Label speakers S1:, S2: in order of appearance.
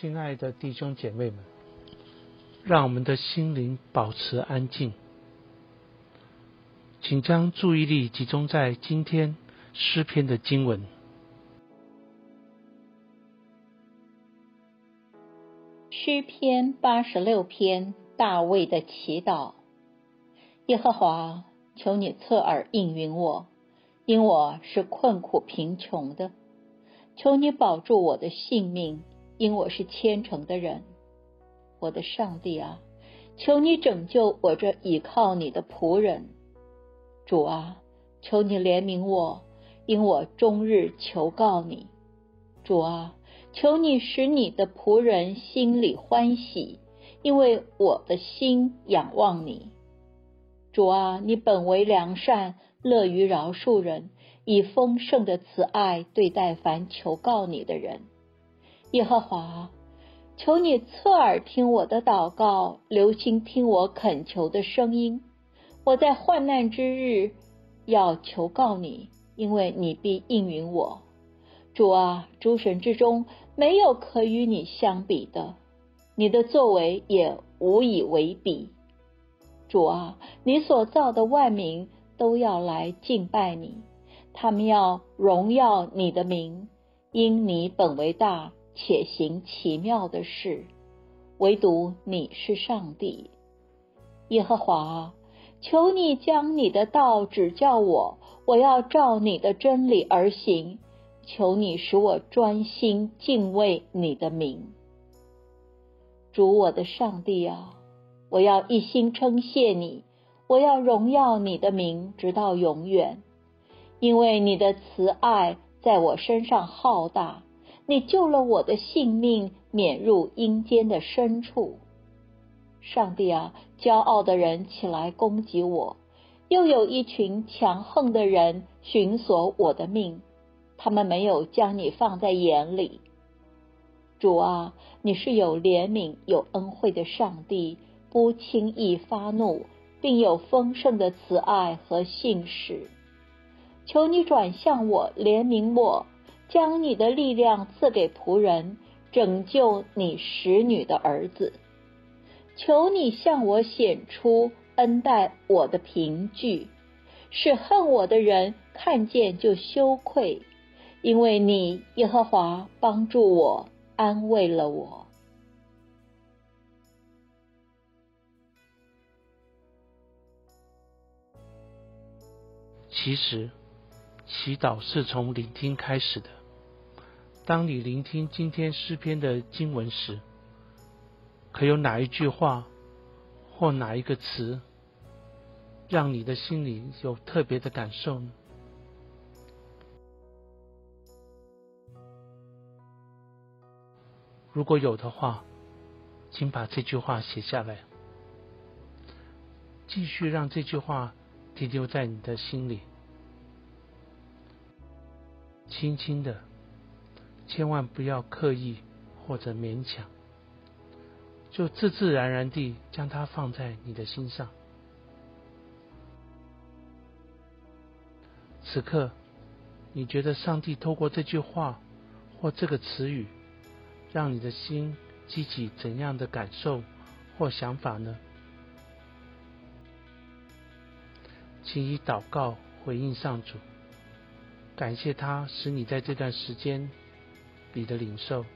S1: 亲爱的弟兄姐妹们，让我们的心灵保持安静，请将注意力集中在今天诗篇的经文。
S2: 诗篇八十六篇，大卫的祈祷。耶和华，求你侧耳应允我，因我是困苦贫穷的。求你保住我的性命。因我是虔诚的人，我的上帝啊，求你拯救我这倚靠你的仆人。主啊，求你怜悯我，因我终日求告你。主啊，求你使你的仆人心里欢喜，因为我的心仰望你。主啊，你本为良善，乐于饶恕人，以丰盛的慈爱对待凡求告你的人。耶和华，求你侧耳听我的祷告，留心听我恳求的声音。我在患难之日要求告你，因为你必应允我。主啊，诸神之中没有可与你相比的，你的作为也无以为比。主啊，你所造的万民都要来敬拜你，他们要荣耀你的名，因你本为大。且行奇妙的事，唯独你是上帝，耶和华，求你将你的道指教我，我要照你的真理而行。求你使我专心敬畏你的名，主我的上帝啊，我要一心称谢你，我要荣耀你的名直到永远，因为你的慈爱在我身上浩大。你救了我的性命，免入阴间的深处。上帝啊，骄傲的人起来攻击我，又有一群强横的人寻索我的命。他们没有将你放在眼里。主啊，你是有怜悯、有恩惠的上帝，不轻易发怒，并有丰盛的慈爱和信使。求你转向我，怜悯我。将你的力量赐给仆人，拯救你使女的儿子。求你向我显出恩待我的凭据，使恨我的人看见就羞愧，因为你耶和华帮助我，安慰了我。
S1: 其实，祈祷是从聆听开始的。当你聆听今天诗篇的经文时，可有哪一句话或哪一个词，让你的心里有特别的感受呢？如果有的话，请把这句话写下来，继续让这句话停留在你的心里，轻轻的。千万不要刻意或者勉强，就自自然然地将它放在你的心上。此刻，你觉得上帝透过这句话或这个词语，让你的心激起怎样的感受或想法呢？请以祷告回应上主，感谢他使你在这段时间。彼的领受。